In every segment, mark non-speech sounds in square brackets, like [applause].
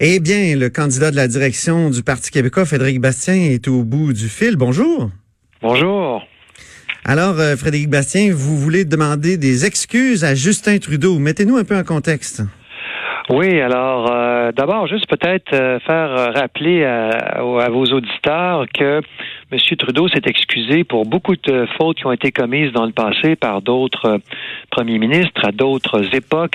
Eh bien, le candidat de la direction du Parti québécois, Frédéric Bastien, est au bout du fil. Bonjour. Bonjour. Alors, euh, Frédéric Bastien, vous voulez demander des excuses à Justin Trudeau. Mettez-nous un peu en contexte. Oui, alors euh, d'abord, juste peut-être euh, faire rappeler à, vos auditeurs que M. Trudeau s'est excusé pour beaucoup de fautes qui ont été commises dans le passé par d'autres premiers ministres à d'autres époques.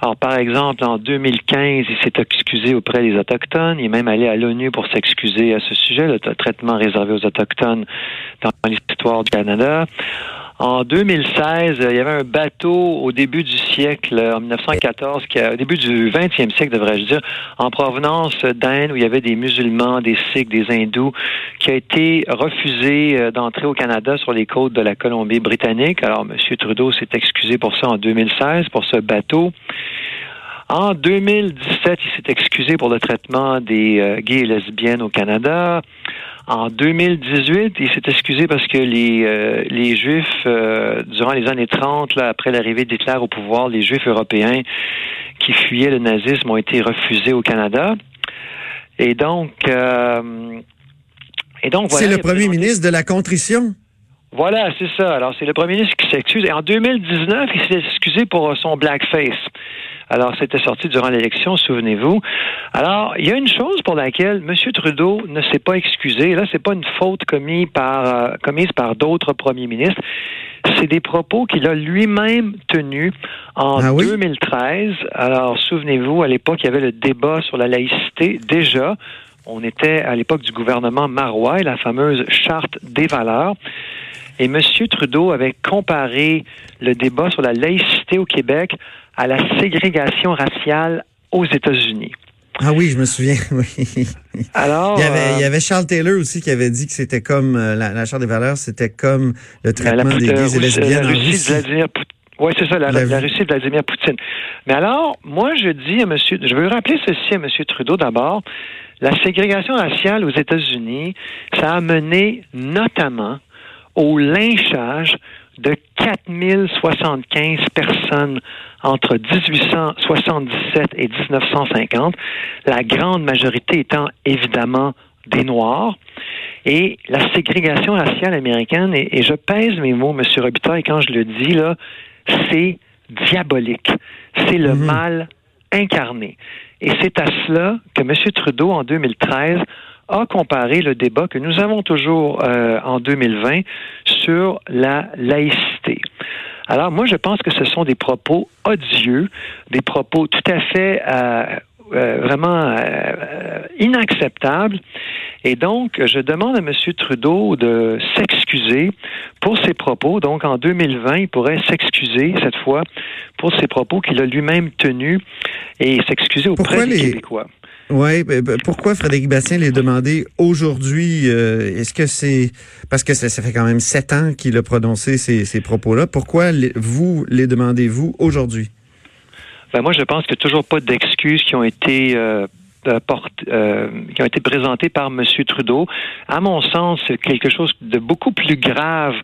Alors, par exemple, en 2015, il s'est excusé auprès des Autochtones. Il est même allé à l'ONU pour s'excuser à ce sujet, le traitement réservé aux Autochtones dans l'histoire du Canada. En 2016, il y avait un bateau au début du siècle, en 1914, qui au début du 20e siècle, devrais-je dire, en provenance d'Inde, où il y avait des musulmans, des sikhs, des hindous, qui a été refusé euh, d'entrer au Canada sur les côtes de la Colombie-Britannique. Alors, M. Trudeau s'est excusé pour ça en 2016, pour ce bateau. En 2017, il s'est excusé pour le traitement des euh, gays et lesbiennes au Canada. En 2018, il s'est excusé parce que les, euh, les Juifs, euh, durant les années 30, là, après l'arrivée d'Hitler au pouvoir, les Juifs européens qui fuyaient le nazisme ont été refusés au Canada. Et donc, et donc C'est le premier ministre de la contrition? Voilà, c'est ça. Alors, c'est le premier ministre qui s'excuse. Et en 2019, il s'est excusé pour son blackface. Alors, c'était sorti durant l'élection, souvenez-vous. Alors, il y a une chose pour laquelle M. Trudeau ne s'est pas excusé. Là, c'est pas une faute commise par, euh, commise par d'autres premiers ministres. C'est des propos qu'il a lui-même tenus en 2013. Ah Alors, souvenez-vous, à l'époque, il y avait le débat sur la laïcité. Déjà, on était à l'époque du gouvernement Marois et la fameuse charte des valeurs. Et M. Trudeau avait comparé le débat sur la laïcité au Québec à la ségrégation raciale aux États-Unis. Ah oui, je me souviens, [laughs] oui. Alors, il y, avait, Charles Taylor aussi qui avait dit que c'était comme euh, la, Charte des valeurs, c'était comme le traitement des gays et lesbiennes en Russie. Oui, c'est ça, la, Russie de Vladimir Poutine. Mais alors, moi, je dis à M. Je veux rappeler ceci à M. Trudeau d'abord. La ségrégation raciale aux États-Unis, ça a mené notamment au lynchage de 4075 personnes entre 1877 et 1950, la grande majorité étant évidemment des Noirs. Et la ségrégation raciale américaine, et, je pèse mes mots, M. Robitaille, quand je le dis, là, c'est diabolique. C'est le mhm. mal incarné. Et c'est à cela que M. Trudeau, en 2013, a comparé le débat que nous avons toujours euh, en 2020 sur la laïcité. Alors moi, je pense que ce sont des propos odieux, des propos tout à fait euh, euh, vraiment inacceptables. Et donc, je demande à M. Trudeau de s'excuser pour ses propos. Donc, en 2020, il pourrait s'excuser cette fois pour ses propos qu'il a lui-même tenus et s'excuser auprès des Québécois. Oui, ben, ben, pourquoi Frédéric Bastien les demandé aujourd'hui? Euh, est-ce que c'est parce que ça, fait quand même sept ans qu'il a prononcé ces, propos-là? Pourquoi vous les demandez-vous aujourd'hui? Ben moi, je pense qu'il n'y a toujours pas d'excuses qui ont été euh, euh, euh, qui ont été présentés par M. Trudeau. À mon sens, c'est quelque chose de beaucoup plus grave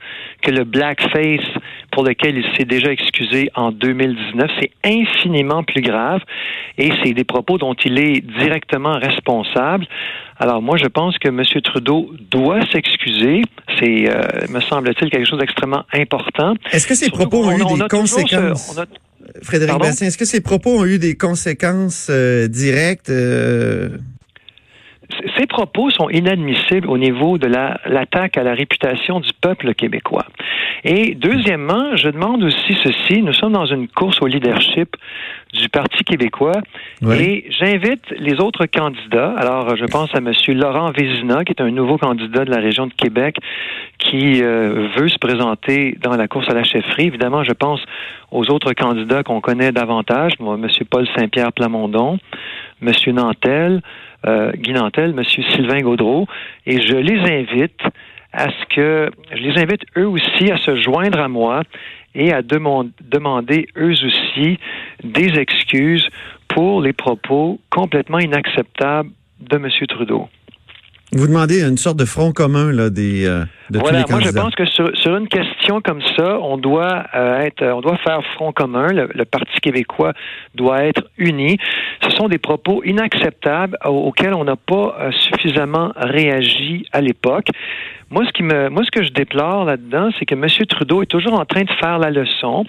que le blackface pour lequel il s'est déjà excusé en 2019. C'est infiniment plus grave et c'est des propos dont il est directement responsable. Alors moi, je pense que M. Trudeau doit s'excuser. C'est, euh, me semble-t-il, quelque chose d'extrêmement important. Est-ce que ces propos ont eu des conséquences? Frédéric Bastien, est-ce que ces propos ont eu des conséquences euh, directes? Euh? Ces propos sont inadmissibles au niveau de l'attaque à la réputation du peuple québécois. Et deuxièmement, je demande aussi ceci, nous sommes dans une course au leadership du Parti québécois et j'invite les autres candidats, alors je pense à M. Laurent Vézina, qui est un nouveau candidat de la région de Québec, qui euh, veut se présenter dans la course à la chefferie. Évidemment, je pense aux autres candidats qu'on connaît davantage, M. Paul Saint-Pierre Plamondon, M. Nantel, euh, Guy Nantel, M. Sylvain Gaudreau, et je les invite à ce que je les invite eux aussi à se joindre à moi et à demander eux aussi des excuses pour les propos complètement inacceptables de M. Trudeau. Vous demandez une sorte de front commun là, des, euh, de voilà, tous les moi je pense que sur, sur, une question comme ça, on doit euh, être, on doit faire front commun. Le, le, Parti québécois doit être uni. Ce sont des propos inacceptables auxquels on n'a pas euh, suffisamment réagi à l'époque. Moi, ce qui me, moi, ce que je déplore là-dedans, c'est que M. Trudeau est toujours en train de faire la leçon.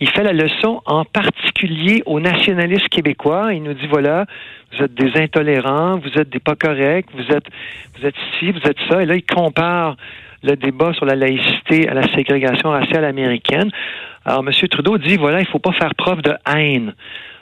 Il fait la leçon en particulier aux nationalistes québécois. Il nous dit voilà, vous êtes des intolérants, vous êtes des pas corrects, vous êtes, vous êtes ci, vous êtes ça. Et là, il compare le débat sur la laïcité à la ségrégation raciale américaine. Alors, M. Trudeau dit voilà, il ne faut pas faire preuve de haine.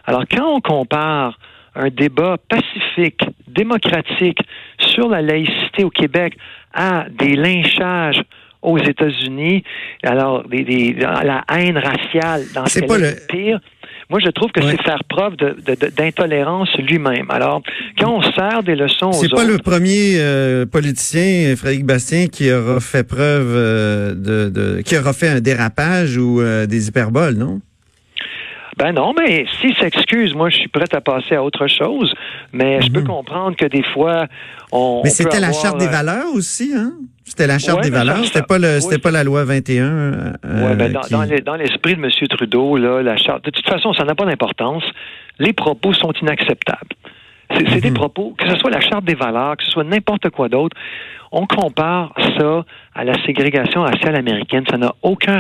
Alors, quand on compare un débat pacifique, démocratique sur la laïcité au Québec à des lynchages aux États-Unis, alors des, des, la haine raciale dans ce pas le pire. Moi, je trouve que ouais. c'est faire preuve d'intolérance de, de, lui-même. Alors, quand on sert des leçons aux C'est pas le premier euh, politicien, Frédéric Bastien, qui aura fait preuve euh, de, de, qui aura fait un dérapage ou euh, des hyperboles, non? Ben non, mais s'il s'excuse, moi je suis prêt à passer à autre chose. Mais je peux Mhm. comprendre que des fois on. Mais c'était la charte des euh, valeurs aussi, hein? C'était la charte Ouais, des ça, valeurs. C'était pas le, oui, c'était pas la loi 21. euh, Ouais, ben, dans, qui- l'esprit de M. Trudeau, là, la charte. De toute façon, ça n'a pas d'importance. Les propos sont inacceptables. C'est c'est des Mhm. propos, que ce soit la charte des valeurs, que ce soit n'importe quoi d'autre, on compare ça à la ségrégation raciale américaine. Ça n'a aucun